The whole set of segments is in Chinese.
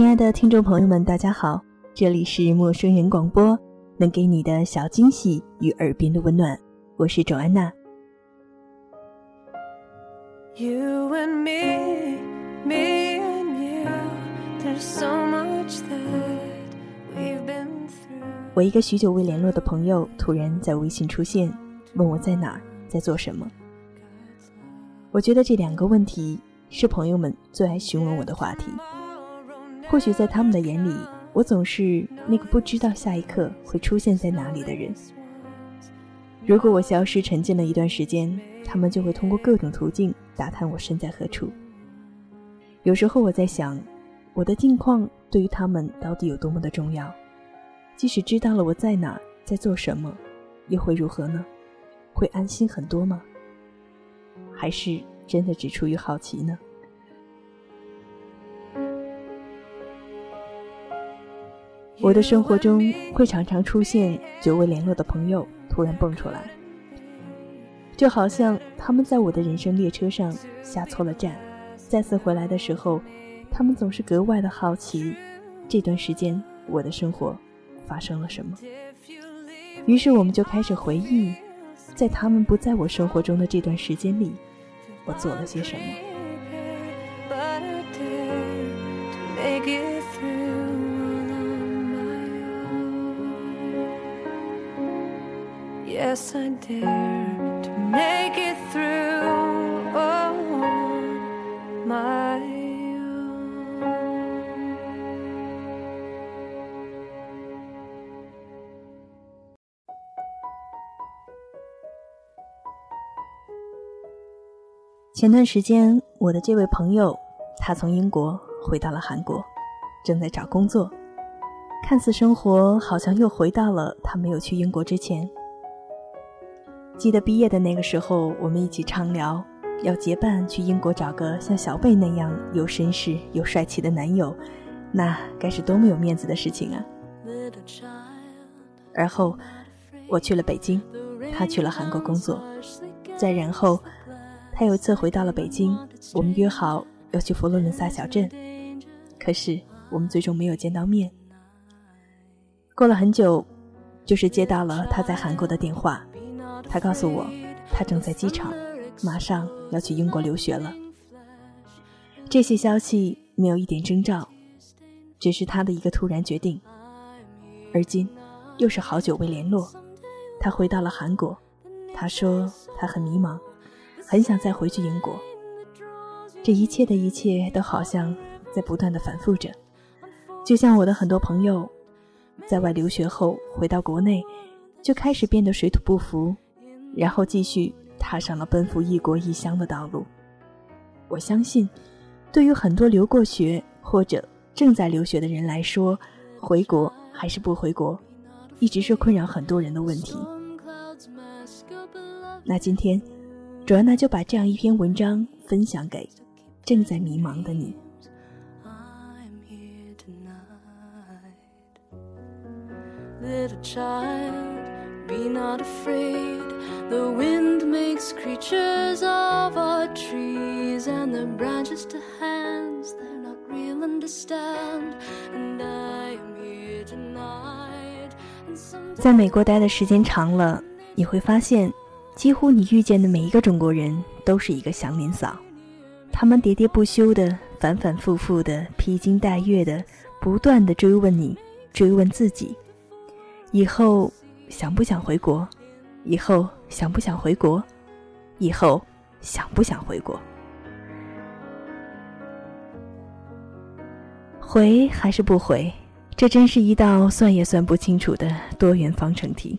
亲爱的听众朋友们，大家好，这里是陌生人广播，能给你的小惊喜与耳边的温暖，我是周安娜。我一个许久未联络的朋友突然在微信出现，问我在哪儿，在做什么。我觉得这两个问题是朋友们最爱询问我的话题。或许在他们的眼里，我总是那个不知道下一刻会出现在哪里的人。如果我消失沉浸了一段时间，他们就会通过各种途径打探我身在何处。有时候我在想，我的近况对于他们到底有多么的重要？即使知道了我在哪，在做什么，又会如何呢？会安心很多吗？还是真的只出于好奇呢？我的生活中会常常出现久未联络的朋友突然蹦出来，就好像他们在我的人生列车上下错了站，再次回来的时候，他们总是格外的好奇这段时间我的生活发生了什么。于是我们就开始回忆，在他们不在我生活中的这段时间里，我做了些什么。I dare to make it through. 前段时间，我的这位朋友，他从英国回到了韩国，正在找工作，看似生活好像又回到了他没有去英国之前。记得毕业的那个时候，我们一起畅聊，要结伴去英国找个像小贝那样又绅士又帅气的男友，那该是多么有面子的事情啊！而后，我去了北京，他去了韩国工作，再然后，他有一次回到了北京，我们约好要去佛罗伦萨小镇，可是我们最终没有见到面。过了很久，就是接到了他在韩国的电话。他告诉我，他正在机场，马上要去英国留学了。这些消息没有一点征兆，只是他的一个突然决定。而今，又是好久未联络，他回到了韩国。他说他很迷茫，很想再回去英国。这一切的一切都好像在不断的反复着，就像我的很多朋友，在外留学后回到国内，就开始变得水土不服。然后继续踏上了奔赴异国异乡的道路。我相信，对于很多留过学或者正在留学的人来说，回国还是不回国，一直是困扰很多人的问题。那今天，卓安娜就把这样一篇文章分享给正在迷茫的你。Be not afraid. The wind makes creatures of our trees, and the branches to hands they're not real understand. And I am here tonight. 在美国待的时间长了，你会发现，几乎你遇见的每一个中国人都是一个祥林嫂。他们喋喋不休的、反反复复的、披荆戴月的、不断的追问你，追问自己，以后。想不想回国？以后想不想回国？以后想不想回国？回还是不回？这真是一道算也算不清楚的多元方程题。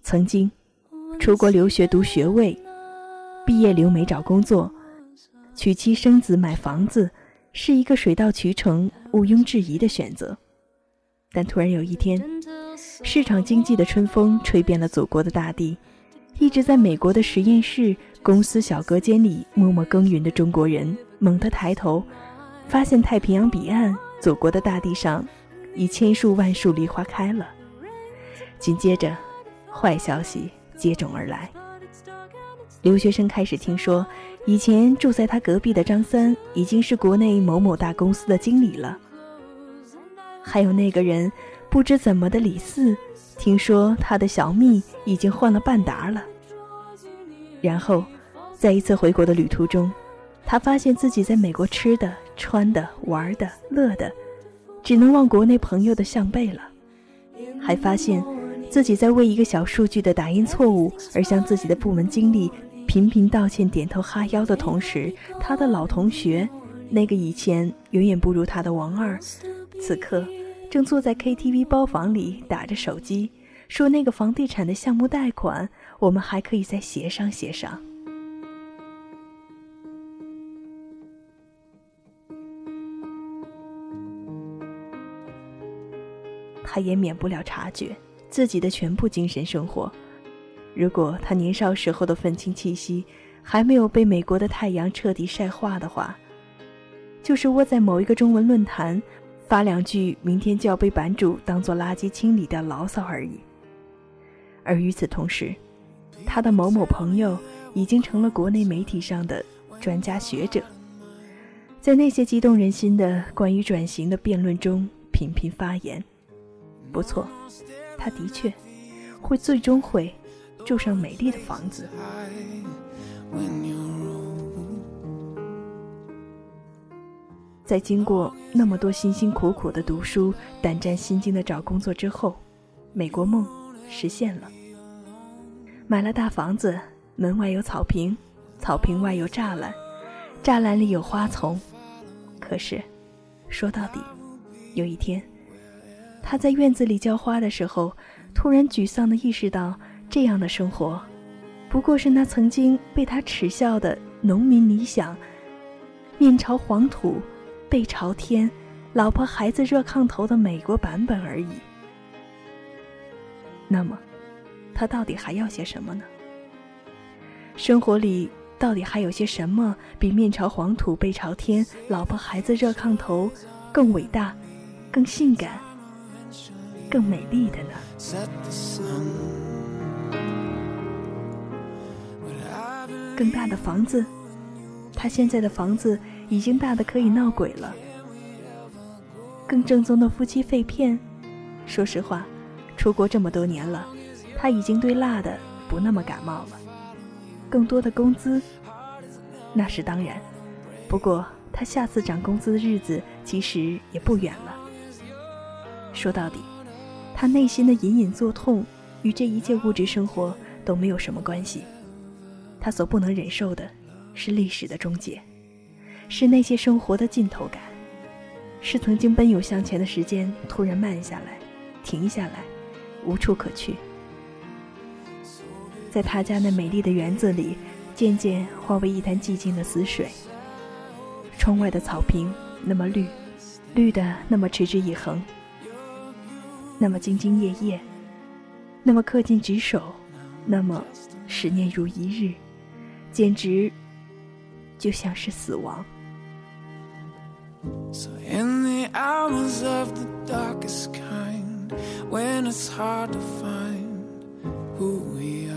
曾经，出国留学读学位，毕业留美找工作，娶妻生子买房子，是一个水到渠成、毋庸置疑的选择。但突然有一天，市场经济的春风吹遍了祖国的大地，一直在美国的实验室、公司小隔间里默默耕耘的中国人猛地抬头，发现太平洋彼岸，祖国的大地上，已千树万树梨花开了。紧接着，坏消息接踵而来，留学生开始听说，以前住在他隔壁的张三已经是国内某某大公司的经理了。还有那个人，不知怎么的李四，听说他的小蜜已经换了半打了。然后，在一次回国的旅途中，他发现自己在美国吃的、穿的、玩的、乐的，只能望国内朋友的项背了。还发现，自己在为一个小数据的打印错误而向自己的部门经理频频道歉、点头哈腰的同时，他的老同学，那个以前远远不如他的王二，此刻正坐在 KTV 包房里打着手机，说那个房地产的项目贷款，我们还可以再协商协商。他也免不了察觉自己的全部精神生活。如果他年少时候的愤青气息还没有被美国的太阳彻底晒化的话，就是窝在某一个中文论坛发两句“明天就要被版主当做垃圾清理掉”牢骚而已。而与此同时，他的某某朋友已经成了国内媒体上的专家学者，在那些激动人心的关于转型的辩论中频频发言。不错，他的确会最终会住上美丽的房子。在经过那么多辛辛苦苦的读书、胆战心惊的找工作之后，美国梦实现了。买了大房子，门外有草坪，草坪外有栅栏，栅栏里有花丛。可是，说到底，有一天。他在院子里浇花的时候，突然沮丧地意识到，这样的生活，不过是那曾经被他耻笑的农民理想：面朝黄土，背朝天，老婆孩子热炕头的美国版本而已。那么，他到底还要些什么呢？生活里到底还有些什么比面朝黄土背朝天，老婆孩子热炕头更伟大、更性感？更美丽的呢？更大的房子，他现在的房子已经大的可以闹鬼了。更正宗的夫妻肺片，说实话，出国这么多年了，他已经对辣的不那么感冒了。更多的工资，那是当然。不过他下次涨工资的日子其实也不远了。说到底。他内心的隐隐作痛，与这一切物质生活都没有什么关系。他所不能忍受的，是历史的终结，是那些生活的尽头感，是曾经奔涌向前的时间突然慢下来，停下来，无处可去。在他家那美丽的园子里，渐渐化为一潭寂静的死水。窗外的草坪那么绿，绿的那么持之以恒。那么兢兢业业，那么恪尽职守，那么十年如一日，简直就像是死亡。So in the hours of the darkest kind when it's hard to find who we are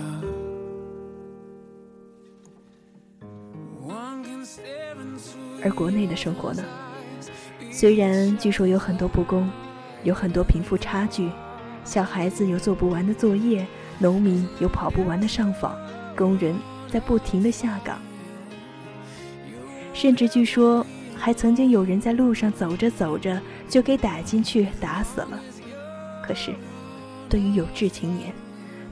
而国内的生活呢？虽然据说有很多不公有很多贫富差距小孩子有做不完的作业农民有跑不完的上访工人在不停的下岗。甚至据说还曾经有人在路上走着走着就给打进去打死了。可是，对于有志青年，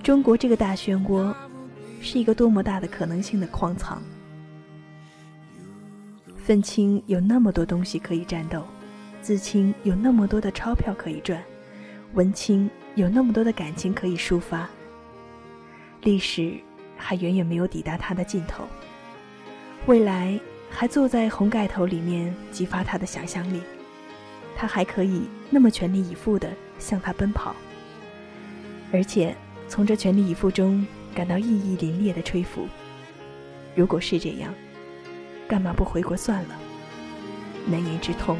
中国这个大漩涡是一个多么大的可能性的矿藏。愤青有那么多东西可以战斗。自清有那么多的钞票可以赚，文青有那么多的感情可以抒发。历史还远远没有抵达它的尽头，未来还坐在红盖头里面激发他的想象力，他还可以那么全力以赴地向他奔跑，而且从这全力以赴中感到意义凛冽的吹拂。如果是这样，干嘛不回国算了？难言之痛。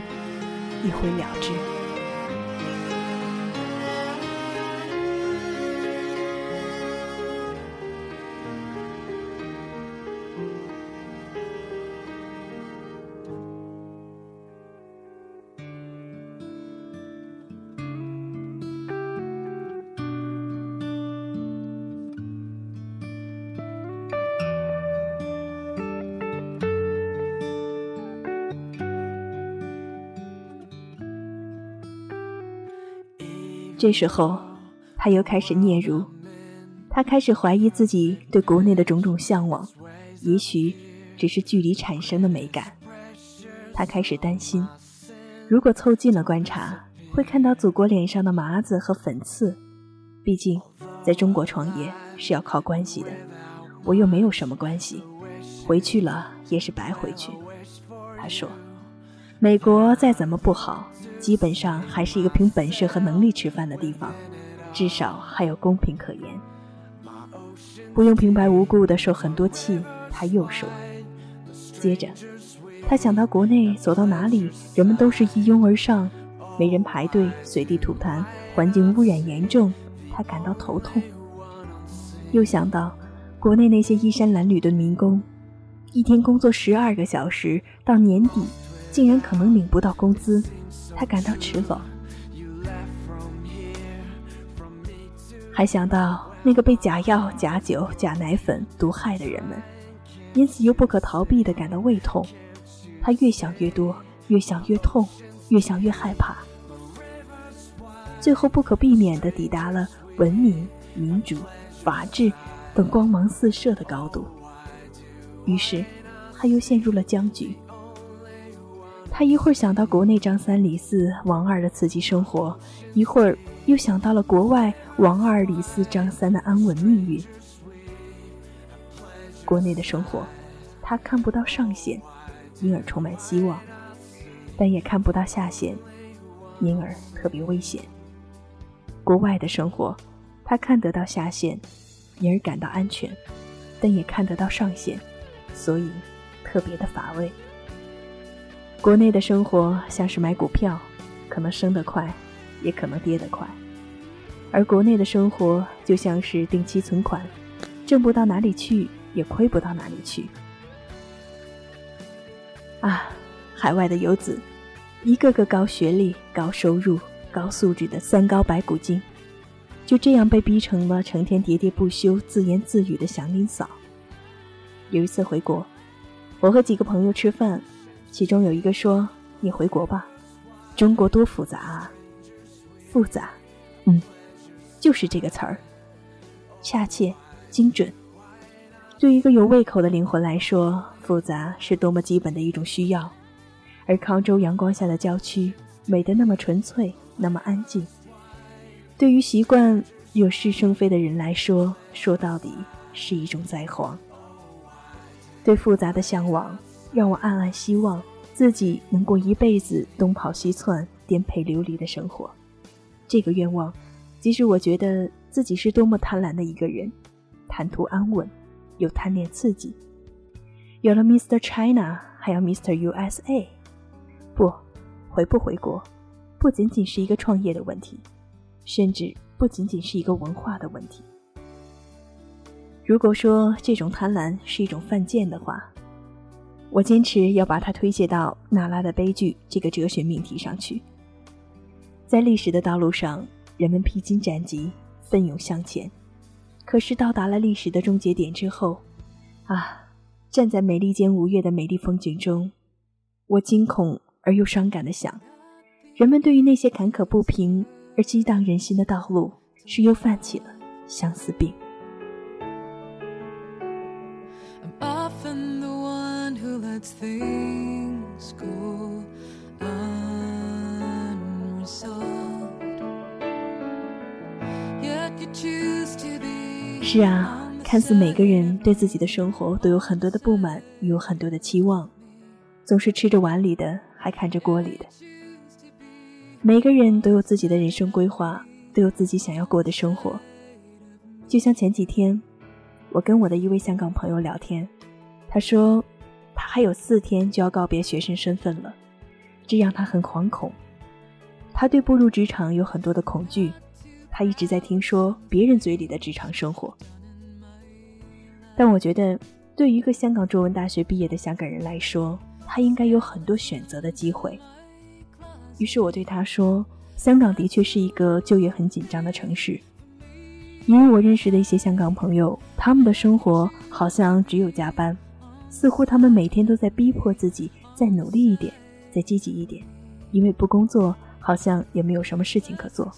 一挥了之。这时候，他又开始嗫嚅，他开始怀疑自己对国内的种种向往，也许只是距离产生的美感。他开始担心，如果凑近了观察，会看到祖国脸上的麻子和粉刺。毕竟，在中国创业是要靠关系的，我又没有什么关系，回去了也是白回去。他说：“美国再怎么不好。”基本上还是一个凭本事和能力吃饭的地方，至少还有公平可言，不用平白无故的受很多气。他又说，接着他想到国内走到哪里人们都是一拥而上，没人排队，随地吐痰，环境污染严重，他感到头痛。又想到国内那些衣衫褴褛的民工，一天工作十二个小时，到年底竟然可能领不到工资。他感到耻辱，还想到那个被假药、假酒、假奶粉毒害的人们，因此又不可逃避地感到胃痛。他越想越多，越想越痛，越想越害怕，最后不可避免地抵达了文明、民主、法治等光芒四射的高度。于是，他又陷入了僵局。他一会儿想到国内张三李四王二的刺激生活，一会儿又想到了国外王二李四张三的安稳命运。国内的生活，他看不到上限，因而充满希望；但也看不到下限，因而特别危险。国外的生活，他看得到下限，因而感到安全；但也看得到上限，所以特别的乏味。国内的生活像是买股票，可能升得快，也可能跌得快；而国内的生活就像是定期存款，挣不到哪里去，也亏不到哪里去。啊，海外的游子，一个个高学历、高收入、高素质的三高白骨精，就这样被逼成了成天喋喋不休、自言自语的祥林嫂。有一次回国，我和几个朋友吃饭。其中有一个说：“你回国吧，中国多复杂啊！复杂，嗯，就是这个词儿，恰切、精准。对一个有胃口的灵魂来说，复杂是多么基本的一种需要。而康州阳光下的郊区，美得那么纯粹，那么安静。对于习惯有是生非的人来说，说到底是一种灾荒。对复杂的向往。”让我暗暗希望自己能过一辈子东跑西窜、颠沛流离的生活。这个愿望，即使我觉得自己是多么贪婪的一个人，贪图安稳，又贪恋刺激。有了 Mr. China，还要 Mr. USA。不，回不回国，不仅仅是一个创业的问题，甚至不仅仅是一个文化的问题。如果说这种贪婪是一种犯贱的话，我坚持要把它推卸到娜拉的悲剧这个哲学命题上去。在历史的道路上，人们披荆斩棘，奋勇向前。可是到达了历史的终结点之后，啊，站在美利坚五月的美丽风景中，我惊恐而又伤感地想：人们对于那些坎坷不平而激荡人心的道路，是又犯起了相思病。是啊，看似每个人对自己的生活都有很多的不满，有很多的期望，总是吃着碗里的，还看着锅里的。每个人都有自己的人生规划，都有自己想要过的生活。就像前几天，我跟我的一位香港朋友聊天，他说。他还有四天就要告别学生身份了，这让他很惶恐。他对步入职场有很多的恐惧，他一直在听说别人嘴里的职场生活。但我觉得，对于一个香港中文大学毕业的香港人来说，他应该有很多选择的机会。于是我对他说：“香港的确是一个就业很紧张的城市，因为我认识的一些香港朋友，他们的生活好像只有加班。”似乎他们每天都在逼迫自己再努力一点，再积极一点，因为不工作好像也没有什么事情可做。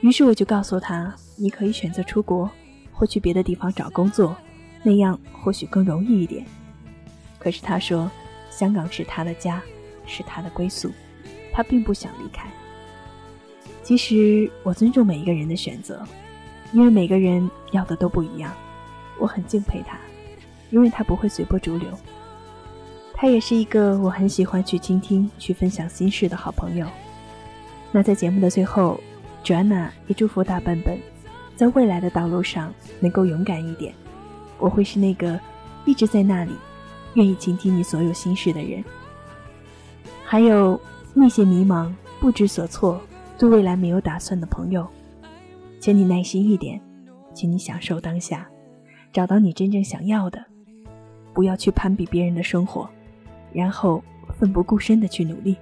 于是我就告诉他：“你可以选择出国，或去别的地方找工作，那样或许更容易一点。”可是他说：“香港是他的家，是他的归宿，他并不想离开。”其实我尊重每一个人的选择，因为每个人要的都不一样。我很敬佩他，因为他不会随波逐流。他也是一个我很喜欢去倾听、去分享心事的好朋友。那在节目的最后，Joanna 也祝福大笨笨，在未来的道路上能够勇敢一点。我会是那个一直在那里，愿意倾听你所有心事的人。还有那些迷茫、不知所措、对未来没有打算的朋友，请你耐心一点，请你享受当下。找到你真正想要的，不要去攀比别人的生活，然后奋不顾身的去努力。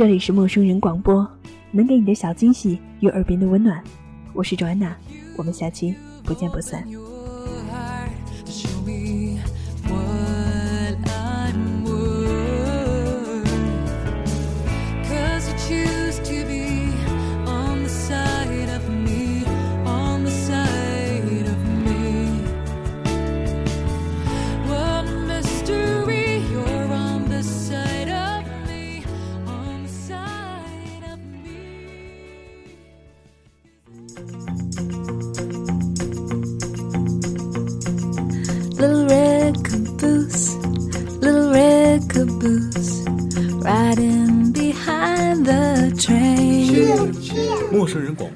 这里是陌生人广播，能给你的小惊喜与耳边的温暖。我是卓安娜，我们下期不见不散。